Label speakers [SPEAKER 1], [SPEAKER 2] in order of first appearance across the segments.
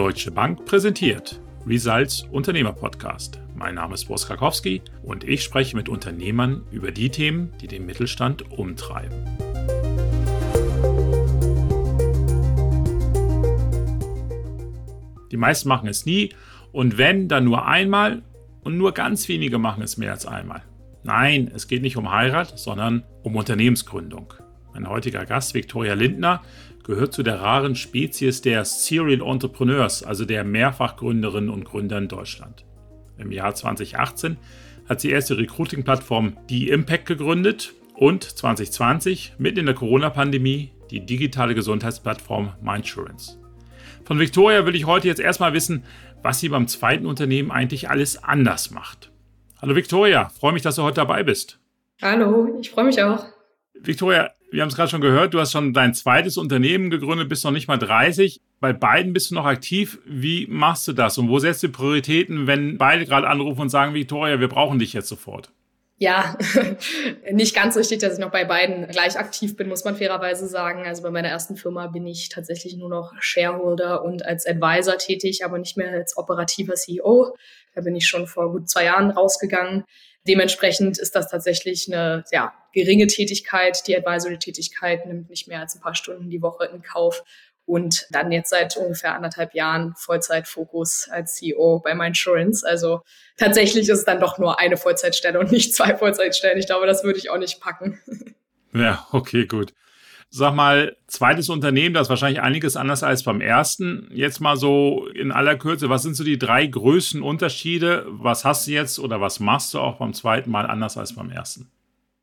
[SPEAKER 1] Deutsche Bank präsentiert Results Unternehmer Podcast. Mein Name ist Boris Krakowski und ich spreche mit Unternehmern über die Themen, die den Mittelstand umtreiben. Die meisten machen es nie und wenn, dann nur einmal und nur ganz wenige machen es mehr als einmal. Nein, es geht nicht um Heirat, sondern um Unternehmensgründung. Mein heutiger Gast, Viktoria Lindner, gehört zu der raren Spezies der Serial Entrepreneurs, also der Mehrfachgründerinnen und Gründer in Deutschland. Im Jahr 2018 hat sie erst die Recruiting-Plattform Die Impact gegründet und 2020, mitten in der Corona-Pandemie, die digitale Gesundheitsplattform Mindsurance. Von Victoria will ich heute jetzt erstmal wissen, was sie beim zweiten Unternehmen eigentlich alles anders macht. Hallo Victoria, freue mich, dass du heute dabei bist.
[SPEAKER 2] Hallo, ich freue mich auch.
[SPEAKER 1] Victoria, wir haben es gerade schon gehört, du hast schon dein zweites Unternehmen gegründet, bist noch nicht mal 30. Bei beiden bist du noch aktiv. Wie machst du das und wo setzt du Prioritäten, wenn beide gerade anrufen und sagen, Victoria, wir brauchen dich jetzt sofort?
[SPEAKER 2] Ja, nicht ganz richtig, dass ich noch bei beiden gleich aktiv bin, muss man fairerweise sagen. Also bei meiner ersten Firma bin ich tatsächlich nur noch Shareholder und als Advisor tätig, aber nicht mehr als operativer CEO. Da bin ich schon vor gut zwei Jahren rausgegangen. Dementsprechend ist das tatsächlich eine ja, geringe Tätigkeit. Die Advisory-Tätigkeit nimmt nicht mehr als ein paar Stunden die Woche in Kauf. Und dann jetzt seit ungefähr anderthalb Jahren Vollzeitfokus als CEO bei Mindsurance. Also tatsächlich ist es dann doch nur eine Vollzeitstelle und nicht zwei Vollzeitstellen. Ich glaube, das würde ich auch nicht packen.
[SPEAKER 1] Ja, okay, gut. Sag mal, zweites Unternehmen, das ist wahrscheinlich einiges anders als beim ersten. Jetzt mal so in aller Kürze, was sind so die drei größten Unterschiede? Was hast du jetzt oder was machst du auch beim zweiten Mal anders als beim ersten?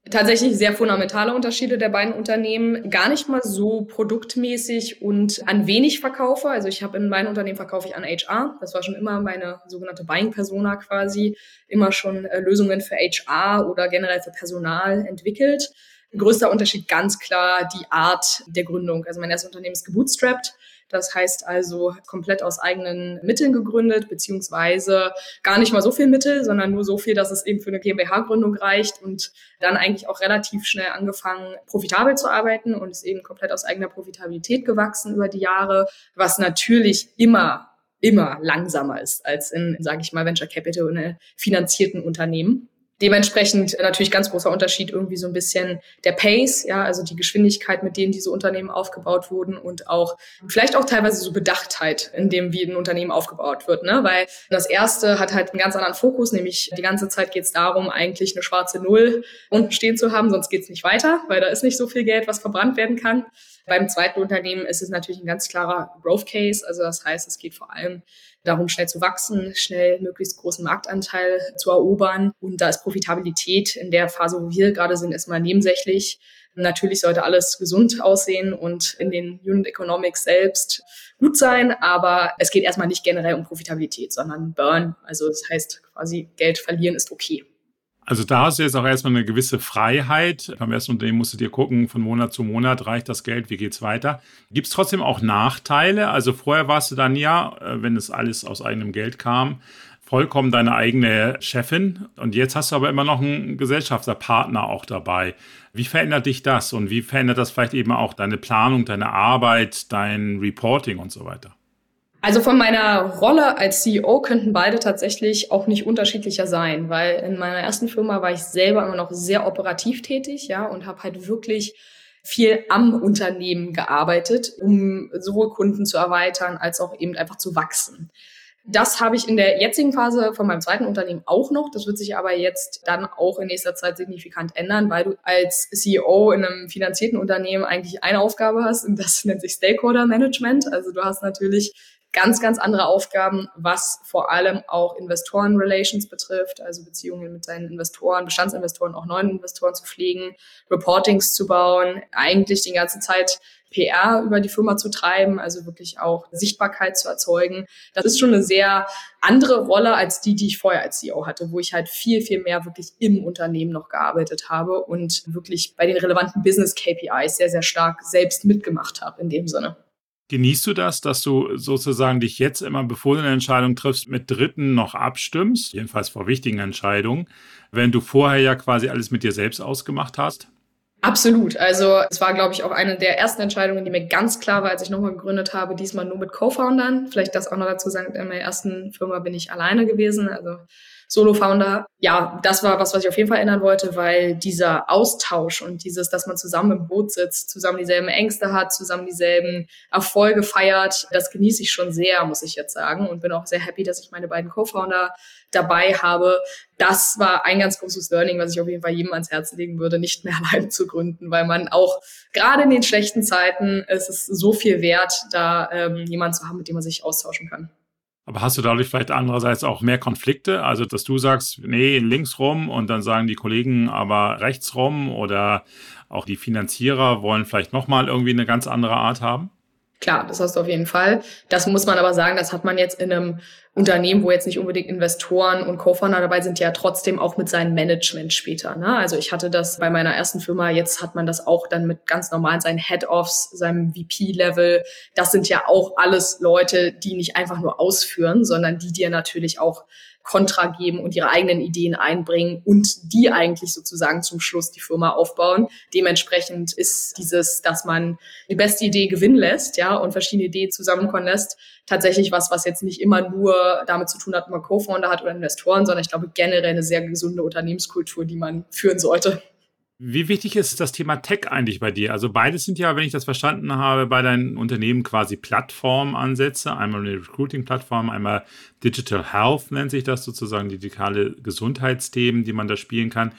[SPEAKER 2] Tatsächlich sehr fundamentale Unterschiede der beiden Unternehmen. Gar nicht mal so produktmäßig und an wenig Verkaufe. Also ich habe in meinem Unternehmen verkaufe ich an HR. Das war schon immer meine sogenannte Buying Persona quasi. Immer schon äh, Lösungen für HR oder generell für Personal entwickelt. Größter Unterschied ganz klar die Art der Gründung. Also mein erstes Unternehmen ist gebootstrapped. Das heißt also komplett aus eigenen Mitteln gegründet, beziehungsweise gar nicht mal so viel Mittel, sondern nur so viel, dass es eben für eine GmbH-Gründung reicht und dann eigentlich auch relativ schnell angefangen, profitabel zu arbeiten und ist eben komplett aus eigener Profitabilität gewachsen über die Jahre, was natürlich immer immer langsamer ist als in, sage ich mal, Venture Capital und finanzierten Unternehmen. Dementsprechend natürlich ganz großer Unterschied irgendwie so ein bisschen der Pace, ja, also die Geschwindigkeit, mit denen diese Unternehmen aufgebaut wurden und auch vielleicht auch teilweise so Bedachtheit, in dem wie ein Unternehmen aufgebaut wird, ne, weil das erste hat halt einen ganz anderen Fokus, nämlich die ganze Zeit geht es darum, eigentlich eine schwarze Null unten stehen zu haben, sonst geht es nicht weiter, weil da ist nicht so viel Geld, was verbrannt werden kann. Beim zweiten Unternehmen ist es natürlich ein ganz klarer Growth Case. Also das heißt, es geht vor allem darum, schnell zu wachsen, schnell möglichst großen Marktanteil zu erobern. Und da ist Profitabilität in der Phase, wo wir gerade sind, erstmal nebensächlich. Natürlich sollte alles gesund aussehen und in den Unit Economics selbst gut sein, aber es geht erstmal nicht generell um Profitabilität, sondern Burn. Also das heißt quasi Geld verlieren ist okay.
[SPEAKER 1] Also da hast du jetzt auch erstmal eine gewisse Freiheit. Beim ersten Unternehmen musst du dir gucken, von Monat zu Monat reicht das Geld, wie geht's weiter. Gibt es trotzdem auch Nachteile? Also vorher warst du dann ja, äh, wenn es alles aus eigenem Geld kam, vollkommen deine eigene Chefin. Und jetzt hast du aber immer noch einen Gesellschafterpartner auch dabei. Wie verändert dich das und wie verändert das vielleicht eben auch deine Planung, deine Arbeit, dein Reporting und so weiter?
[SPEAKER 2] Also von meiner Rolle als CEO könnten beide tatsächlich auch nicht unterschiedlicher sein, weil in meiner ersten Firma war ich selber immer noch sehr operativ tätig, ja, und habe halt wirklich viel am Unternehmen gearbeitet, um sowohl Kunden zu erweitern als auch eben einfach zu wachsen. Das habe ich in der jetzigen Phase von meinem zweiten Unternehmen auch noch. Das wird sich aber jetzt dann auch in nächster Zeit signifikant ändern, weil du als CEO in einem finanzierten Unternehmen eigentlich eine Aufgabe hast und das nennt sich Stakeholder Management. Also du hast natürlich ganz, ganz andere Aufgaben, was vor allem auch Investoren-Relations betrifft, also Beziehungen mit seinen Investoren, Bestandsinvestoren, auch neuen Investoren zu pflegen, Reportings zu bauen, eigentlich die ganze Zeit PR über die Firma zu treiben, also wirklich auch Sichtbarkeit zu erzeugen. Das ist schon eine sehr andere Rolle als die, die ich vorher als CEO hatte, wo ich halt viel, viel mehr wirklich im Unternehmen noch gearbeitet habe und wirklich bei den relevanten Business KPIs sehr, sehr stark selbst mitgemacht habe in dem Sinne.
[SPEAKER 1] Genießt du das, dass du sozusagen dich jetzt immer, bevor du eine Entscheidung triffst, mit Dritten noch abstimmst, jedenfalls vor wichtigen Entscheidungen, wenn du vorher ja quasi alles mit dir selbst ausgemacht hast?
[SPEAKER 2] Absolut. Also es war, glaube ich, auch eine der ersten Entscheidungen, die mir ganz klar war, als ich nochmal gegründet habe, diesmal nur mit Co-Foundern. Vielleicht das auch noch dazu sagen, in meiner ersten Firma bin ich alleine gewesen. Also Solo-Founder. Ja, das war was, was ich auf jeden Fall ändern wollte, weil dieser Austausch und dieses, dass man zusammen im Boot sitzt, zusammen dieselben Ängste hat, zusammen dieselben Erfolge feiert, das genieße ich schon sehr, muss ich jetzt sagen. Und bin auch sehr happy, dass ich meine beiden Co-Founder dabei habe. Das war ein ganz großes Learning, was ich auf jeden Fall jedem ans Herz legen würde, nicht mehr allein zu gründen, weil man auch gerade in den schlechten Zeiten, es ist so viel wert, da ähm, jemanden zu haben, mit dem man sich austauschen kann.
[SPEAKER 1] Aber hast du dadurch vielleicht andererseits auch mehr Konflikte? Also, dass du sagst, nee, links rum und dann sagen die Kollegen aber rechts rum oder auch die Finanzierer wollen vielleicht nochmal irgendwie eine ganz andere Art haben?
[SPEAKER 2] Klar, das hast du auf jeden Fall. Das muss man aber sagen, das hat man jetzt in einem Unternehmen, wo jetzt nicht unbedingt Investoren und Co-Founder dabei sind, ja trotzdem auch mit seinem Management später. Ne? Also ich hatte das bei meiner ersten Firma, jetzt hat man das auch dann mit ganz normalen seinen Head-Offs, seinem VP-Level. Das sind ja auch alles Leute, die nicht einfach nur ausführen, sondern die dir natürlich auch Kontra geben und ihre eigenen Ideen einbringen und die eigentlich sozusagen zum Schluss die Firma aufbauen. Dementsprechend ist dieses, dass man die beste Idee gewinnen lässt, ja, und verschiedene Ideen zusammenkommen lässt, tatsächlich was, was jetzt nicht immer nur damit zu tun hat, ob man Co-Founder hat oder Investoren, sondern ich glaube generell eine sehr gesunde Unternehmenskultur, die man führen sollte.
[SPEAKER 1] Wie wichtig ist das Thema Tech eigentlich bei dir? Also beides sind ja, wenn ich das verstanden habe, bei deinen Unternehmen quasi Plattformansätze. Einmal eine Recruiting-Plattform, einmal Digital Health nennt sich das sozusagen, digitale Gesundheitsthemen, die man da spielen kann.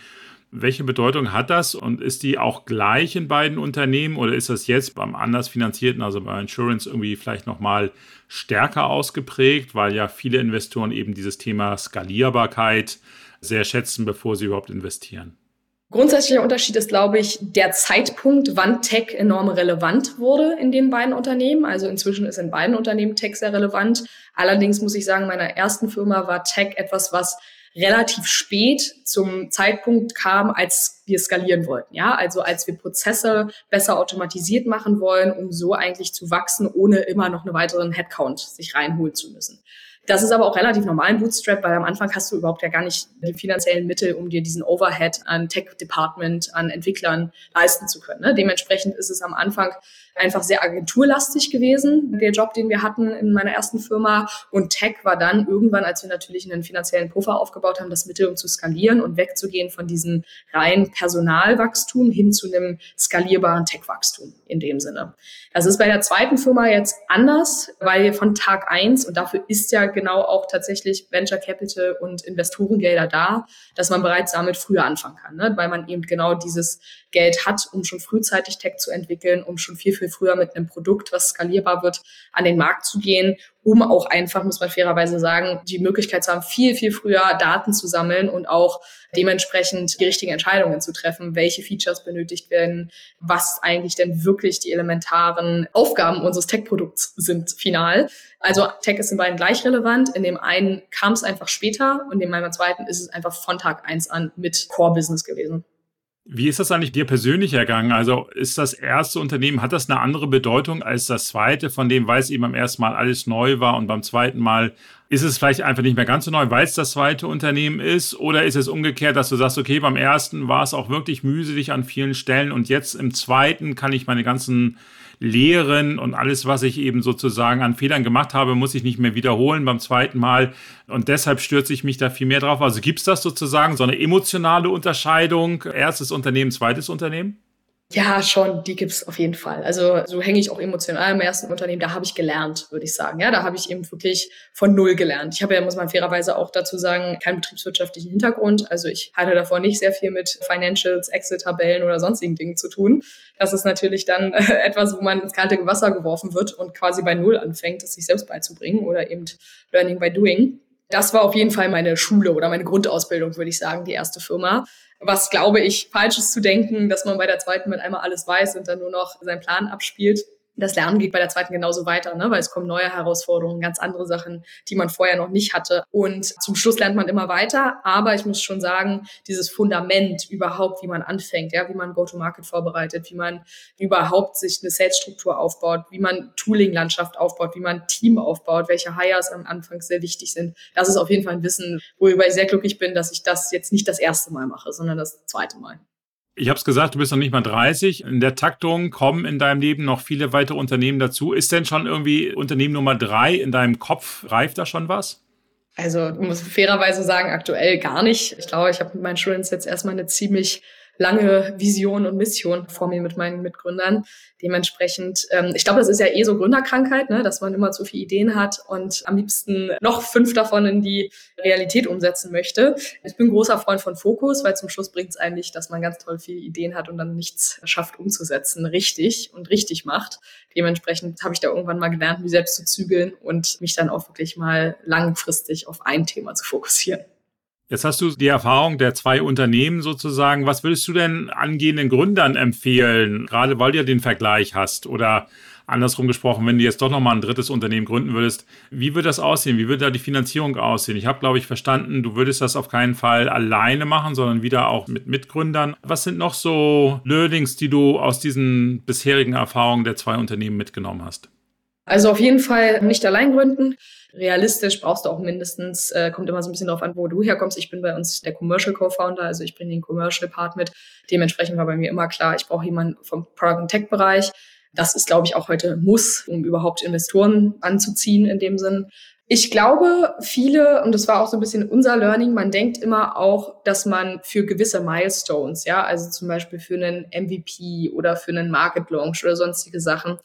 [SPEAKER 1] Welche Bedeutung hat das und ist die auch gleich in beiden Unternehmen oder ist das jetzt beim anders finanzierten, also bei Insurance irgendwie vielleicht nochmal stärker ausgeprägt, weil ja viele Investoren eben dieses Thema Skalierbarkeit sehr schätzen, bevor sie überhaupt investieren?
[SPEAKER 2] Grundsätzlicher Unterschied ist, glaube ich, der Zeitpunkt, wann Tech enorm relevant wurde in den beiden Unternehmen. Also inzwischen ist in beiden Unternehmen Tech sehr relevant. Allerdings muss ich sagen, meiner ersten Firma war Tech etwas, was relativ spät zum Zeitpunkt kam, als wir skalieren wollten. Ja, also als wir Prozesse besser automatisiert machen wollen, um so eigentlich zu wachsen, ohne immer noch einen weiteren Headcount sich reinholen zu müssen. Das ist aber auch relativ normal im Bootstrap, weil am Anfang hast du überhaupt ja gar nicht die finanziellen Mittel, um dir diesen Overhead an Tech-Department, an Entwicklern leisten zu können. Ne? Dementsprechend ist es am Anfang einfach sehr agenturlastig gewesen, der Job, den wir hatten in meiner ersten Firma. Und Tech war dann irgendwann, als wir natürlich einen finanziellen Puffer aufgebaut haben, das Mittel, um zu skalieren und wegzugehen von diesem rein Personalwachstum hin zu einem skalierbaren Tech-Wachstum in dem Sinne. Das ist bei der zweiten Firma jetzt anders, weil von Tag eins und dafür ist ja genau auch tatsächlich Venture Capital und Investorengelder da, dass man bereits damit früher anfangen kann, ne? weil man eben genau dieses Geld hat, um schon frühzeitig Tech zu entwickeln, um schon viel, viel früher mit einem Produkt, was skalierbar wird, an den Markt zu gehen, um auch einfach, muss man fairerweise sagen, die Möglichkeit zu haben, viel, viel früher Daten zu sammeln und auch dementsprechend die richtigen Entscheidungen zu treffen, welche Features benötigt werden, was eigentlich denn wirklich die elementaren Aufgaben unseres Tech-Produkts sind final. Also Tech ist in beiden gleich relevant. In dem einen kam es einfach später und in meinem zweiten ist es einfach von Tag eins an mit Core-Business gewesen.
[SPEAKER 1] Wie ist das eigentlich dir persönlich ergangen? Also ist das erste Unternehmen, hat das eine andere Bedeutung als das zweite, von dem, weil es eben beim ersten Mal alles neu war und beim zweiten Mal ist es vielleicht einfach nicht mehr ganz so neu, weil es das zweite Unternehmen ist? Oder ist es umgekehrt, dass du sagst, okay, beim ersten war es auch wirklich mühselig an vielen Stellen und jetzt im zweiten kann ich meine ganzen Lehren und alles, was ich eben sozusagen an Fehlern gemacht habe, muss ich nicht mehr wiederholen beim zweiten Mal. Und deshalb stürze ich mich da viel mehr drauf. Also gibt es das sozusagen, so eine emotionale Unterscheidung, erstes Unternehmen, zweites Unternehmen?
[SPEAKER 2] Ja, schon, die gibt's auf jeden Fall. Also so hänge ich auch emotional im ersten Unternehmen. Da habe ich gelernt, würde ich sagen. Ja, da habe ich eben wirklich von null gelernt. Ich habe ja, muss man fairerweise auch dazu sagen, keinen betriebswirtschaftlichen Hintergrund. Also ich hatte davor nicht sehr viel mit Financials, Excel-Tabellen oder sonstigen Dingen zu tun. Das ist natürlich dann etwas, wo man ins kalte Wasser geworfen wird und quasi bei null anfängt, es sich selbst beizubringen oder eben Learning by Doing. Das war auf jeden Fall meine Schule oder meine Grundausbildung, würde ich sagen, die erste Firma. Was glaube ich falsch ist zu denken, dass man bei der zweiten mit einmal alles weiß und dann nur noch seinen Plan abspielt das Lernen geht bei der zweiten genauso weiter, ne? weil es kommen neue Herausforderungen, ganz andere Sachen, die man vorher noch nicht hatte. Und zum Schluss lernt man immer weiter. Aber ich muss schon sagen, dieses Fundament überhaupt, wie man anfängt, ja, wie man Go-to-Market vorbereitet, wie man überhaupt sich eine Sales-Struktur aufbaut, wie man Tooling-Landschaft aufbaut, wie man Team aufbaut, welche Hires am Anfang sehr wichtig sind. Das ist auf jeden Fall ein Wissen, worüber ich sehr glücklich bin, dass ich das jetzt nicht das erste Mal mache, sondern das zweite Mal.
[SPEAKER 1] Ich habe es gesagt, du bist noch nicht mal 30. In der Taktung kommen in deinem Leben noch viele weitere Unternehmen dazu. Ist denn schon irgendwie Unternehmen Nummer drei in deinem Kopf? Reift da schon was?
[SPEAKER 2] Also ich muss fairerweise sagen, aktuell gar nicht. Ich glaube, ich habe mit meinen Students jetzt erstmal eine ziemlich lange Vision und Mission vor mir mit meinen Mitgründern. Dementsprechend, ähm, ich glaube, das ist ja eh so Gründerkrankheit, ne, dass man immer zu viele Ideen hat und am liebsten noch fünf davon in die Realität umsetzen möchte. Ich bin großer Freund von Fokus, weil zum Schluss bringt es eigentlich, dass man ganz toll viele Ideen hat und dann nichts schafft umzusetzen, richtig und richtig macht. Dementsprechend habe ich da irgendwann mal gelernt, mich selbst zu zügeln und mich dann auch wirklich mal langfristig auf ein Thema zu fokussieren.
[SPEAKER 1] Jetzt hast du die Erfahrung der zwei Unternehmen sozusagen. Was würdest du denn angehenden Gründern empfehlen, gerade weil du ja den Vergleich hast? Oder andersrum gesprochen, wenn du jetzt doch nochmal ein drittes Unternehmen gründen würdest, wie würde das aussehen? Wie würde da die Finanzierung aussehen? Ich habe, glaube ich, verstanden, du würdest das auf keinen Fall alleine machen, sondern wieder auch mit Mitgründern. Was sind noch so Learnings, die du aus diesen bisherigen Erfahrungen der zwei Unternehmen mitgenommen hast?
[SPEAKER 2] Also auf jeden Fall nicht allein gründen realistisch brauchst du auch mindestens, äh, kommt immer so ein bisschen darauf an, wo du herkommst. Ich bin bei uns der Commercial Co-Founder, also ich bringe den Commercial Part mit. Dementsprechend war bei mir immer klar, ich brauche jemanden vom Product and Tech Bereich. Das ist, glaube ich, auch heute Muss, um überhaupt Investoren anzuziehen in dem Sinn. Ich glaube, viele, und das war auch so ein bisschen unser Learning, man denkt immer auch, dass man für gewisse Milestones, ja, also zum Beispiel für einen MVP oder für einen Market Launch oder sonstige Sachen,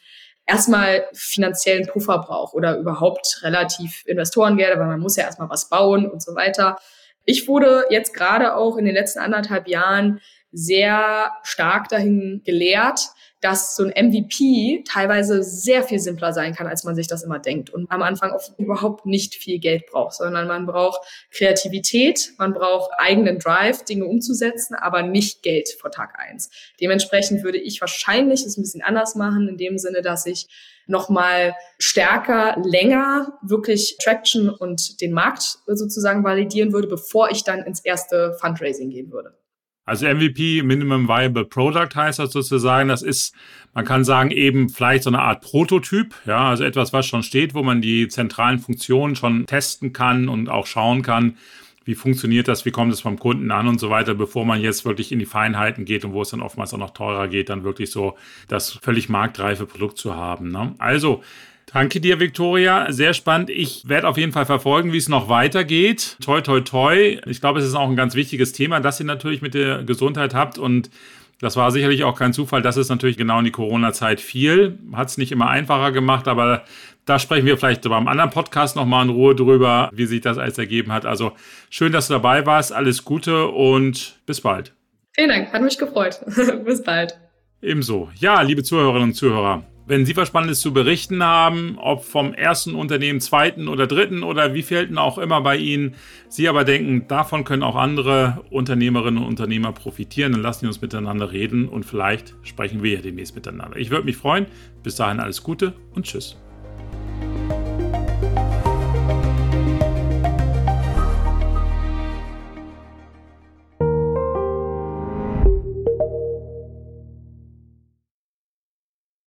[SPEAKER 2] erstmal finanziellen Puffer braucht oder überhaupt relativ Investorengeld, aber man muss ja erstmal was bauen und so weiter. Ich wurde jetzt gerade auch in den letzten anderthalb Jahren sehr stark dahin gelehrt, dass so ein MVP teilweise sehr viel simpler sein kann, als man sich das immer denkt und am Anfang oft überhaupt nicht viel Geld braucht, sondern man braucht Kreativität, man braucht eigenen Drive, Dinge umzusetzen, aber nicht Geld vor Tag eins. Dementsprechend würde ich wahrscheinlich es ein bisschen anders machen, in dem Sinne, dass ich nochmal stärker, länger wirklich Traction und den Markt sozusagen validieren würde, bevor ich dann ins erste Fundraising gehen würde.
[SPEAKER 1] Also MVP, Minimum Viable Product heißt das sozusagen. Das ist, man kann sagen, eben vielleicht so eine Art Prototyp. Ja, also etwas, was schon steht, wo man die zentralen Funktionen schon testen kann und auch schauen kann, wie funktioniert das, wie kommt es beim Kunden an und so weiter, bevor man jetzt wirklich in die Feinheiten geht und wo es dann oftmals auch noch teurer geht, dann wirklich so das völlig marktreife Produkt zu haben. Ne? Also, Danke dir, Viktoria. Sehr spannend. Ich werde auf jeden Fall verfolgen, wie es noch weitergeht. Toi, toi, toi. Ich glaube, es ist auch ein ganz wichtiges Thema, das ihr natürlich mit der Gesundheit habt und das war sicherlich auch kein Zufall, dass es natürlich genau in die Corona-Zeit fiel. Hat es nicht immer einfacher gemacht, aber da sprechen wir vielleicht beim anderen Podcast nochmal in Ruhe drüber, wie sich das alles ergeben hat. Also schön, dass du dabei warst. Alles Gute und bis bald.
[SPEAKER 2] Vielen Dank, hat mich gefreut. bis bald.
[SPEAKER 1] Ebenso. Ja, liebe Zuhörerinnen und Zuhörer, wenn Sie was Spannendes zu berichten haben, ob vom ersten Unternehmen, zweiten oder dritten oder wie vielten auch immer bei Ihnen, Sie aber denken, davon können auch andere Unternehmerinnen und Unternehmer profitieren, dann lassen Sie uns miteinander reden und vielleicht sprechen wir ja demnächst miteinander. Ich würde mich freuen. Bis dahin alles Gute und Tschüss.